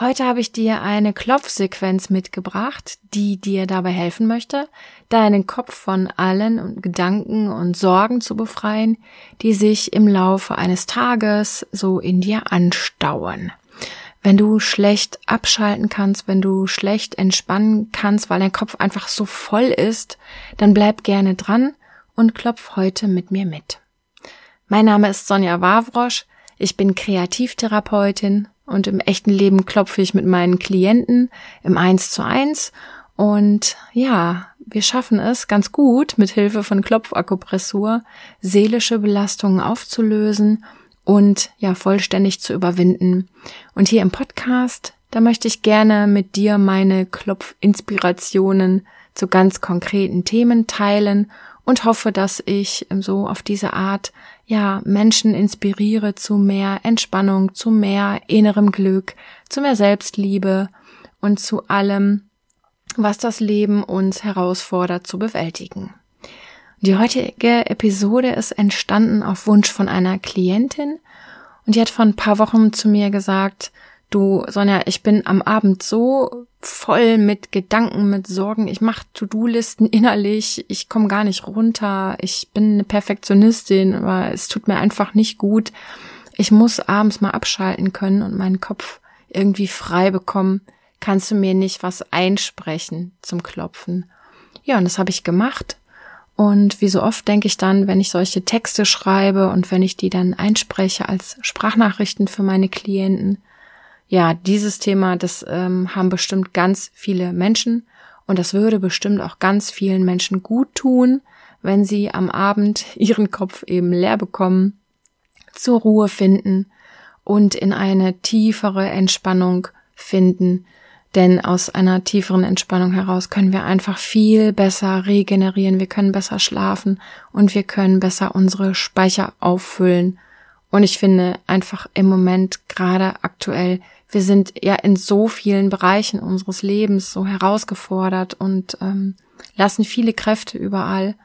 Heute habe ich dir eine Klopfsequenz mitgebracht, die dir dabei helfen möchte, deinen Kopf von allen Gedanken und Sorgen zu befreien, die sich im Laufe eines Tages so in dir anstauen. Wenn du schlecht abschalten kannst, wenn du schlecht entspannen kannst, weil dein Kopf einfach so voll ist, dann bleib gerne dran und klopf heute mit mir mit. Mein Name ist Sonja Wawrosch, ich bin Kreativtherapeutin und im echten Leben klopfe ich mit meinen Klienten im Eins zu eins. Und ja, wir schaffen es ganz gut, mit Hilfe von Klopfakupressur seelische Belastungen aufzulösen und ja vollständig zu überwinden. Und hier im Podcast, da möchte ich gerne mit dir meine Klopfinspirationen zu ganz konkreten Themen teilen und hoffe, dass ich so auf diese Art ja, Menschen inspiriere zu mehr Entspannung, zu mehr innerem Glück, zu mehr Selbstliebe und zu allem, was das Leben uns herausfordert zu bewältigen. Die heutige Episode ist entstanden auf Wunsch von einer Klientin und die hat vor ein paar Wochen zu mir gesagt, du Sonja, ich bin am Abend so voll mit Gedanken, mit Sorgen. Ich mache To-Do-Listen innerlich. Ich komme gar nicht runter. Ich bin eine Perfektionistin, aber es tut mir einfach nicht gut. Ich muss abends mal abschalten können und meinen Kopf irgendwie frei bekommen. Kannst du mir nicht was einsprechen zum Klopfen? Ja, und das habe ich gemacht. Und wie so oft denke ich dann, wenn ich solche Texte schreibe und wenn ich die dann einspreche als Sprachnachrichten für meine Klienten, ja, dieses Thema, das ähm, haben bestimmt ganz viele Menschen und das würde bestimmt auch ganz vielen Menschen gut tun, wenn sie am Abend ihren Kopf eben leer bekommen, zur Ruhe finden und in eine tiefere Entspannung finden. Denn aus einer tieferen Entspannung heraus können wir einfach viel besser regenerieren, wir können besser schlafen und wir können besser unsere Speicher auffüllen. Und ich finde einfach im Moment gerade aktuell wir sind ja in so vielen Bereichen unseres Lebens so herausgefordert und ähm, lassen viele Kräfte überall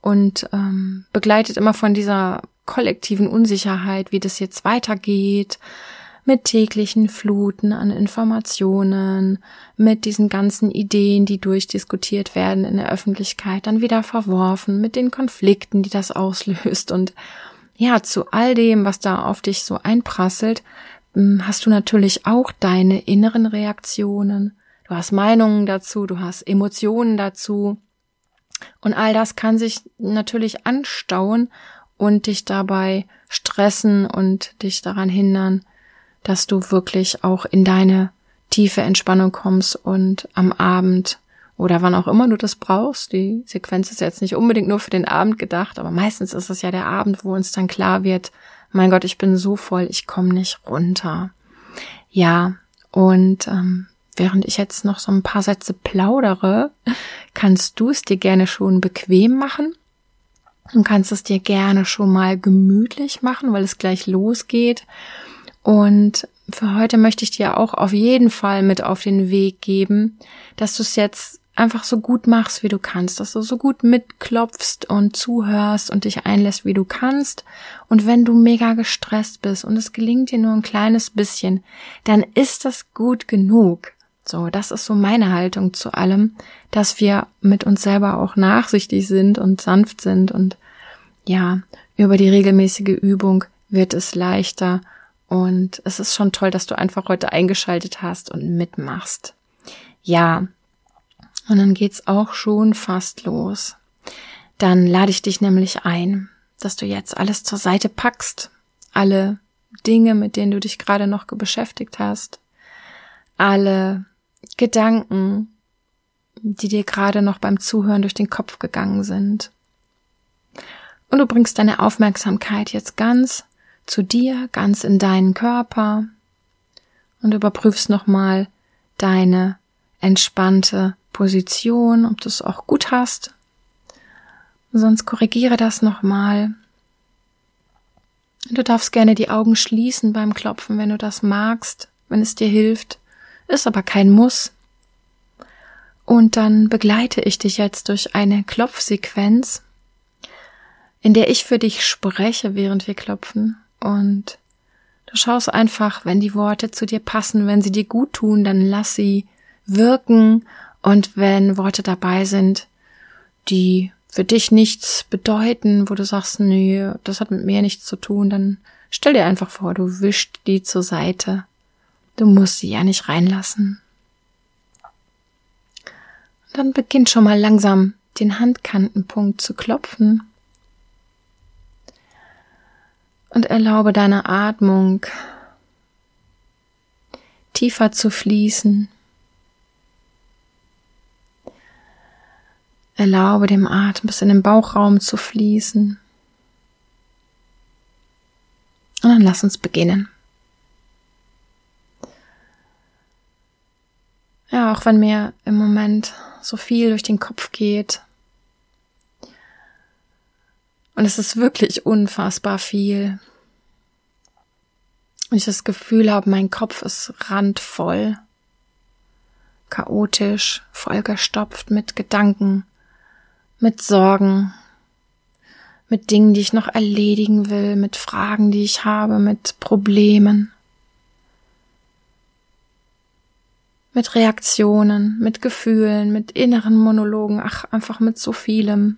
und ähm, begleitet immer von dieser kollektiven Unsicherheit, wie das jetzt weitergeht, mit täglichen Fluten an Informationen, mit diesen ganzen Ideen, die durchdiskutiert werden in der Öffentlichkeit, dann wieder verworfen, mit den Konflikten, die das auslöst. Und ja, zu all dem, was da auf dich so einprasselt, hm, hast du natürlich auch deine inneren Reaktionen. Du hast Meinungen dazu, du hast Emotionen dazu. Und all das kann sich natürlich anstauen und dich dabei stressen und dich daran hindern, dass du wirklich auch in deine tiefe Entspannung kommst und am Abend oder wann auch immer du das brauchst. Die Sequenz ist jetzt nicht unbedingt nur für den Abend gedacht, aber meistens ist es ja der Abend, wo uns dann klar wird, mein Gott, ich bin so voll, ich komme nicht runter. Ja, und ähm, während ich jetzt noch so ein paar Sätze plaudere, kannst du es dir gerne schon bequem machen. Du kannst es dir gerne schon mal gemütlich machen, weil es gleich losgeht. Und für heute möchte ich dir auch auf jeden Fall mit auf den Weg geben, dass du es jetzt einfach so gut machst, wie du kannst, dass du so gut mitklopfst und zuhörst und dich einlässt, wie du kannst. Und wenn du mega gestresst bist und es gelingt dir nur ein kleines bisschen, dann ist das gut genug. So, das ist so meine Haltung zu allem, dass wir mit uns selber auch nachsichtig sind und sanft sind und ja, über die regelmäßige Übung wird es leichter und es ist schon toll, dass du einfach heute eingeschaltet hast und mitmachst. Ja, und dann geht's auch schon fast los. Dann lade ich dich nämlich ein, dass du jetzt alles zur Seite packst, alle Dinge, mit denen du dich gerade noch beschäftigt hast, alle Gedanken, die dir gerade noch beim Zuhören durch den Kopf gegangen sind. Und du bringst deine Aufmerksamkeit jetzt ganz zu dir, ganz in deinen Körper und überprüfst nochmal deine entspannte Position, ob du es auch gut hast. Sonst korrigiere das nochmal. Du darfst gerne die Augen schließen beim Klopfen, wenn du das magst, wenn es dir hilft. Ist aber kein Muss. Und dann begleite ich dich jetzt durch eine Klopfsequenz, in der ich für dich spreche, während wir klopfen. Und du schaust einfach, wenn die Worte zu dir passen, wenn sie dir gut tun, dann lass sie wirken. Und wenn Worte dabei sind, die für dich nichts bedeuten, wo du sagst, nee, das hat mit mir nichts zu tun, dann stell dir einfach vor, du wischst die zur Seite. Du musst sie ja nicht reinlassen. Dann beginnt schon mal langsam den Handkantenpunkt zu klopfen. Und erlaube deiner Atmung tiefer zu fließen. Erlaube dem Atem bis in den Bauchraum zu fließen. Und dann lass uns beginnen. Ja, auch wenn mir im Moment so viel durch den Kopf geht. Und es ist wirklich unfassbar viel. Und ich das Gefühl habe, mein Kopf ist randvoll, chaotisch, vollgestopft mit Gedanken, mit Sorgen, mit Dingen, die ich noch erledigen will, mit Fragen, die ich habe, mit Problemen. mit Reaktionen, mit Gefühlen, mit inneren Monologen, ach, einfach mit so vielem.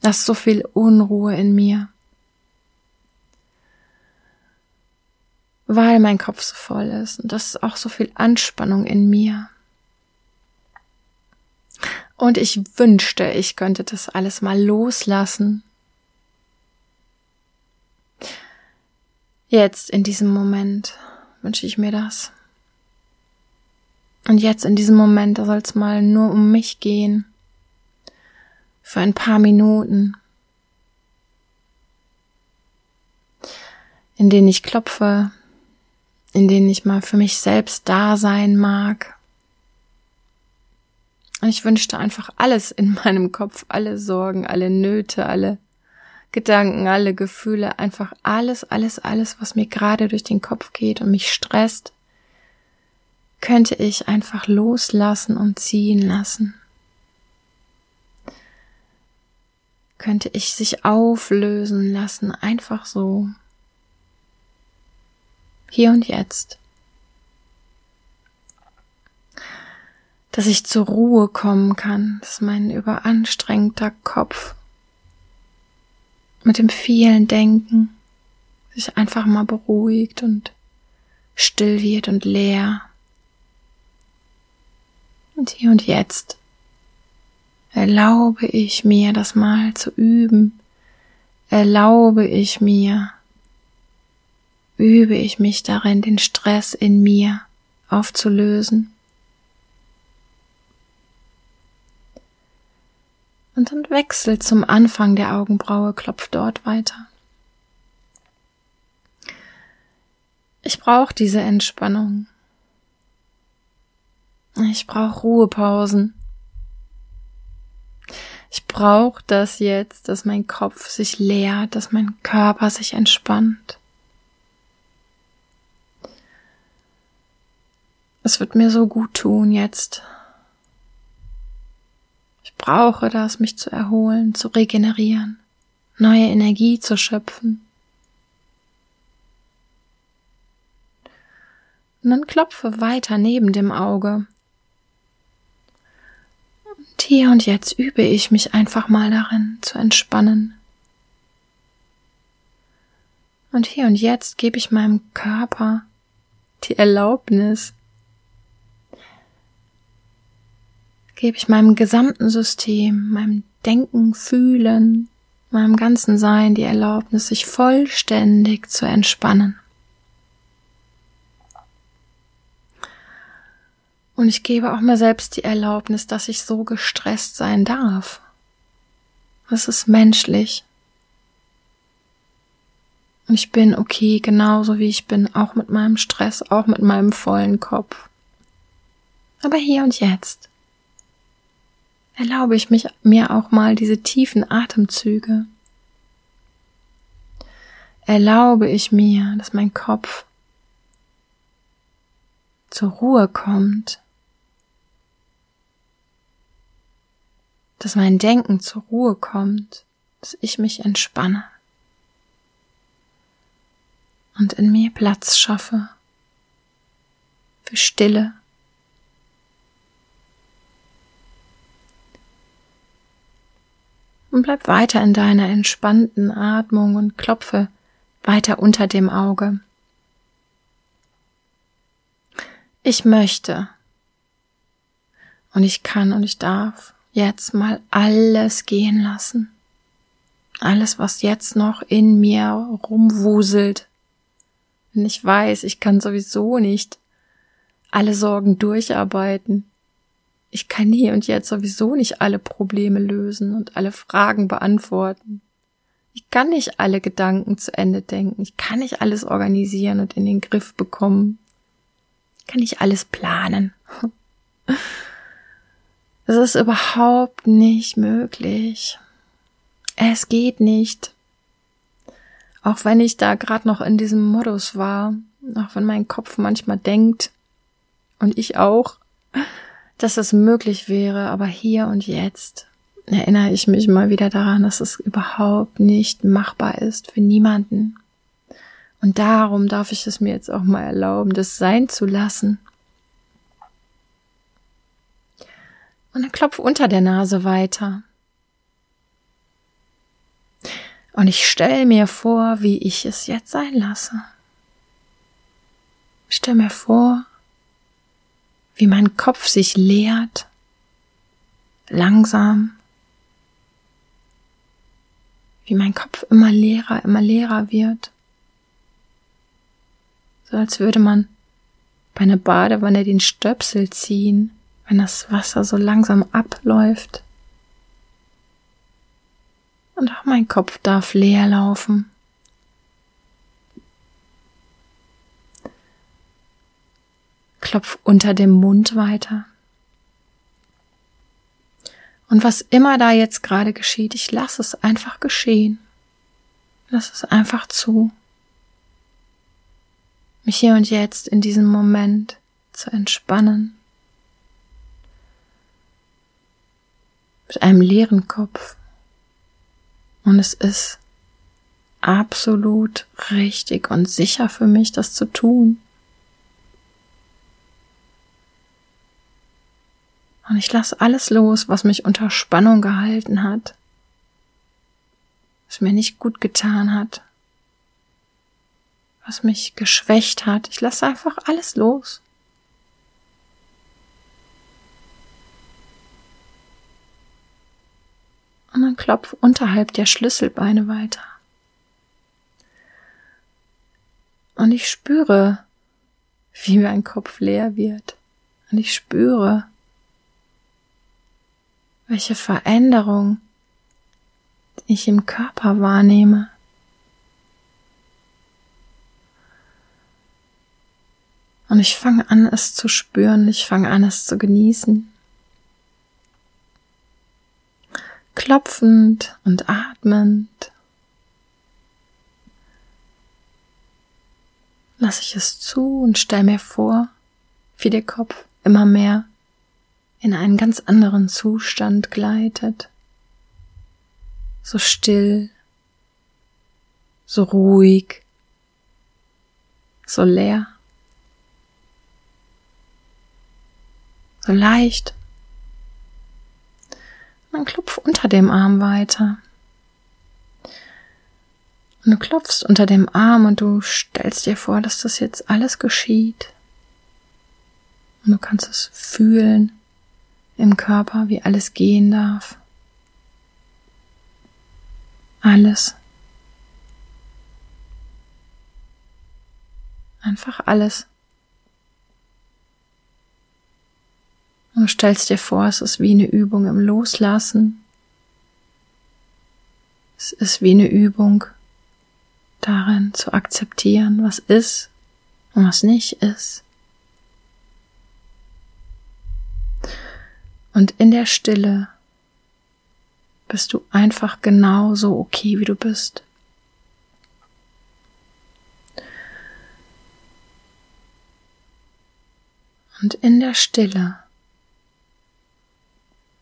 Das so viel Unruhe in mir. Weil mein Kopf so voll ist und das ist auch so viel Anspannung in mir. Und ich wünschte, ich könnte das alles mal loslassen. Jetzt in diesem Moment wünsche ich mir das. Und jetzt in diesem Moment, da soll es mal nur um mich gehen. Für ein paar Minuten. In denen ich klopfe, in denen ich mal für mich selbst da sein mag. Und ich wünschte einfach alles in meinem Kopf, alle Sorgen, alle Nöte, alle Gedanken, alle Gefühle, einfach alles, alles, alles, was mir gerade durch den Kopf geht und mich stresst, könnte ich einfach loslassen und ziehen lassen. Könnte ich sich auflösen lassen, einfach so. Hier und jetzt. Dass ich zur Ruhe kommen kann, dass mein überanstrengter Kopf mit dem vielen Denken sich einfach mal beruhigt und still wird und leer. Und hier und jetzt erlaube ich mir, das mal zu üben. Erlaube ich mir, übe ich mich darin, den Stress in mir aufzulösen. Und dann wechselt zum Anfang der Augenbraue, klopft dort weiter. Ich brauche diese Entspannung. Ich brauche Ruhepausen. Ich brauche das jetzt, dass mein Kopf sich leert, dass mein Körper sich entspannt. Es wird mir so gut tun jetzt. Brauche das, mich zu erholen, zu regenerieren, neue Energie zu schöpfen. Und dann klopfe weiter neben dem Auge hier und jetzt übe ich mich einfach mal darin zu entspannen. Und hier und jetzt gebe ich meinem Körper die Erlaubnis, gebe ich meinem gesamten System, meinem Denken, Fühlen, meinem ganzen Sein die Erlaubnis, sich vollständig zu entspannen. Und ich gebe auch mir selbst die Erlaubnis, dass ich so gestresst sein darf. Es ist menschlich. Und ich bin okay, genauso wie ich bin, auch mit meinem Stress, auch mit meinem vollen Kopf. Aber hier und jetzt erlaube ich mich mir auch mal diese tiefen Atemzüge. Erlaube ich mir, dass mein Kopf zur Ruhe kommt, dass mein Denken zur Ruhe kommt, dass ich mich entspanne und in mir Platz schaffe für Stille. Und bleib weiter in deiner entspannten Atmung und klopfe weiter unter dem Auge. Ich möchte und ich kann und ich darf jetzt mal alles gehen lassen. Alles, was jetzt noch in mir rumwuselt. Und ich weiß, ich kann sowieso nicht alle Sorgen durcharbeiten. Ich kann hier und jetzt sowieso nicht alle Probleme lösen und alle Fragen beantworten. Ich kann nicht alle Gedanken zu Ende denken. Ich kann nicht alles organisieren und in den Griff bekommen kann ich alles planen. Es ist überhaupt nicht möglich. Es geht nicht. Auch wenn ich da gerade noch in diesem Modus war, auch wenn mein Kopf manchmal denkt, und ich auch, dass es möglich wäre, aber hier und jetzt erinnere ich mich mal wieder daran, dass es überhaupt nicht machbar ist für niemanden. Und darum darf ich es mir jetzt auch mal erlauben, das sein zu lassen. Und dann klopf unter der Nase weiter. Und ich stelle mir vor, wie ich es jetzt sein lasse. Ich stelle mir vor, wie mein Kopf sich leert, langsam, wie mein Kopf immer leerer, immer leerer wird so als würde man bei einer Badewanne den Stöpsel ziehen, wenn das Wasser so langsam abläuft. Und auch mein Kopf darf leer laufen. Klopf unter dem Mund weiter. Und was immer da jetzt gerade geschieht, ich lasse es einfach geschehen. Lass es einfach zu mich hier und jetzt in diesem Moment zu entspannen. Mit einem leeren Kopf. Und es ist absolut richtig und sicher für mich, das zu tun. Und ich lasse alles los, was mich unter Spannung gehalten hat, was mir nicht gut getan hat, was mich geschwächt hat. Ich lasse einfach alles los. Und dann klopf unterhalb der Schlüsselbeine weiter. Und ich spüre, wie mein Kopf leer wird. Und ich spüre, welche Veränderung ich im Körper wahrnehme. Und ich fange an, es zu spüren, ich fange an, es zu genießen. Klopfend und atmend lasse ich es zu und stell mir vor, wie der Kopf immer mehr in einen ganz anderen Zustand gleitet. So still, so ruhig, so leer. so leicht. dann klopf unter dem Arm weiter. Und du klopfst unter dem Arm und du stellst dir vor, dass das jetzt alles geschieht. Und du kannst es fühlen im Körper, wie alles gehen darf. Alles. Einfach alles. Und du stellst dir vor, es ist wie eine Übung im Loslassen. Es ist wie eine Übung darin zu akzeptieren, was ist und was nicht ist. Und in der Stille bist du einfach genauso okay, wie du bist. Und in der Stille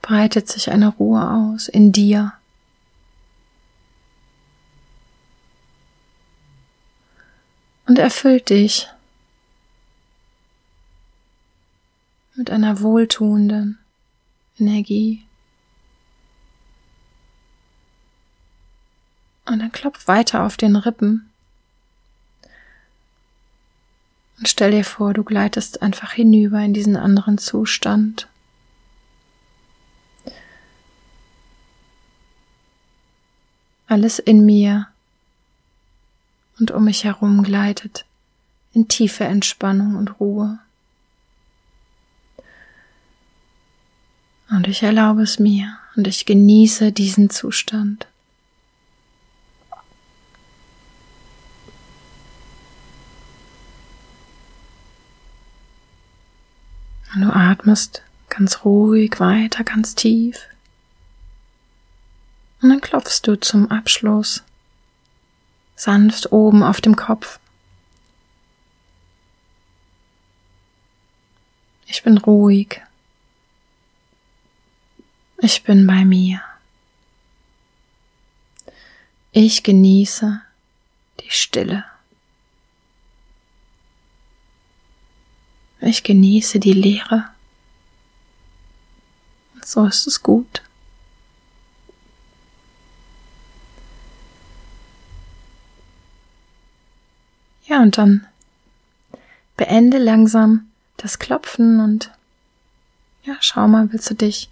breitet sich eine Ruhe aus in dir. Und erfüllt dich mit einer wohltuenden Energie. Und dann klopf weiter auf den Rippen. Und stell dir vor, du gleitest einfach hinüber in diesen anderen Zustand. Alles in mir und um mich herum gleitet in tiefe Entspannung und Ruhe. Und ich erlaube es mir und ich genieße diesen Zustand. Und du atmest ganz ruhig weiter, ganz tief. Und dann klopfst du zum Abschluss sanft oben auf dem Kopf. Ich bin ruhig. Ich bin bei mir. Ich genieße die Stille. Ich genieße die Leere. Und so ist es gut. Ja, und dann beende langsam das Klopfen und ja, schau mal, willst du dich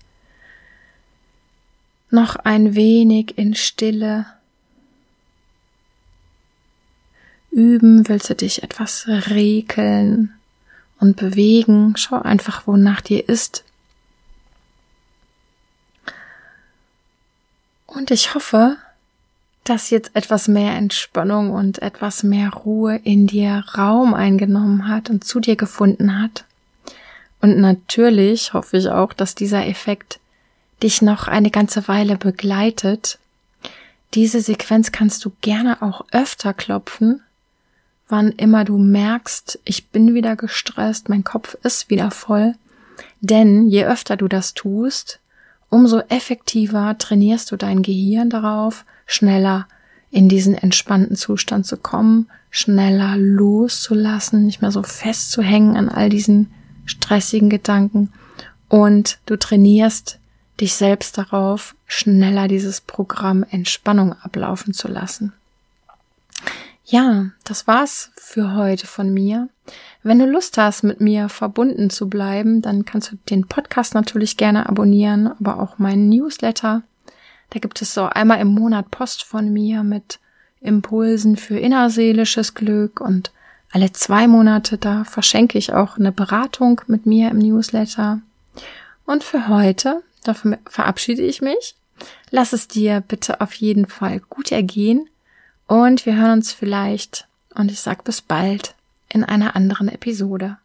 noch ein wenig in Stille üben, willst du dich etwas regeln und bewegen. Schau einfach, wonach dir ist. Und ich hoffe, dass jetzt etwas mehr Entspannung und etwas mehr Ruhe in dir Raum eingenommen hat und zu dir gefunden hat. Und natürlich hoffe ich auch, dass dieser Effekt dich noch eine ganze Weile begleitet. Diese Sequenz kannst du gerne auch öfter klopfen, wann immer du merkst, ich bin wieder gestresst, mein Kopf ist wieder voll. Denn je öfter du das tust, umso effektiver trainierst du dein Gehirn darauf, schneller in diesen entspannten Zustand zu kommen, schneller loszulassen, nicht mehr so festzuhängen an all diesen stressigen Gedanken. Und du trainierst dich selbst darauf, schneller dieses Programm Entspannung ablaufen zu lassen. Ja, das war's für heute von mir. Wenn du Lust hast, mit mir verbunden zu bleiben, dann kannst du den Podcast natürlich gerne abonnieren, aber auch meinen Newsletter. Da gibt es so einmal im Monat Post von mir mit Impulsen für innerseelisches Glück und alle zwei Monate da verschenke ich auch eine Beratung mit mir im Newsletter. Und für heute, dafür verabschiede ich mich. Lass es dir bitte auf jeden Fall gut ergehen und wir hören uns vielleicht, und ich sag bis bald, in einer anderen Episode.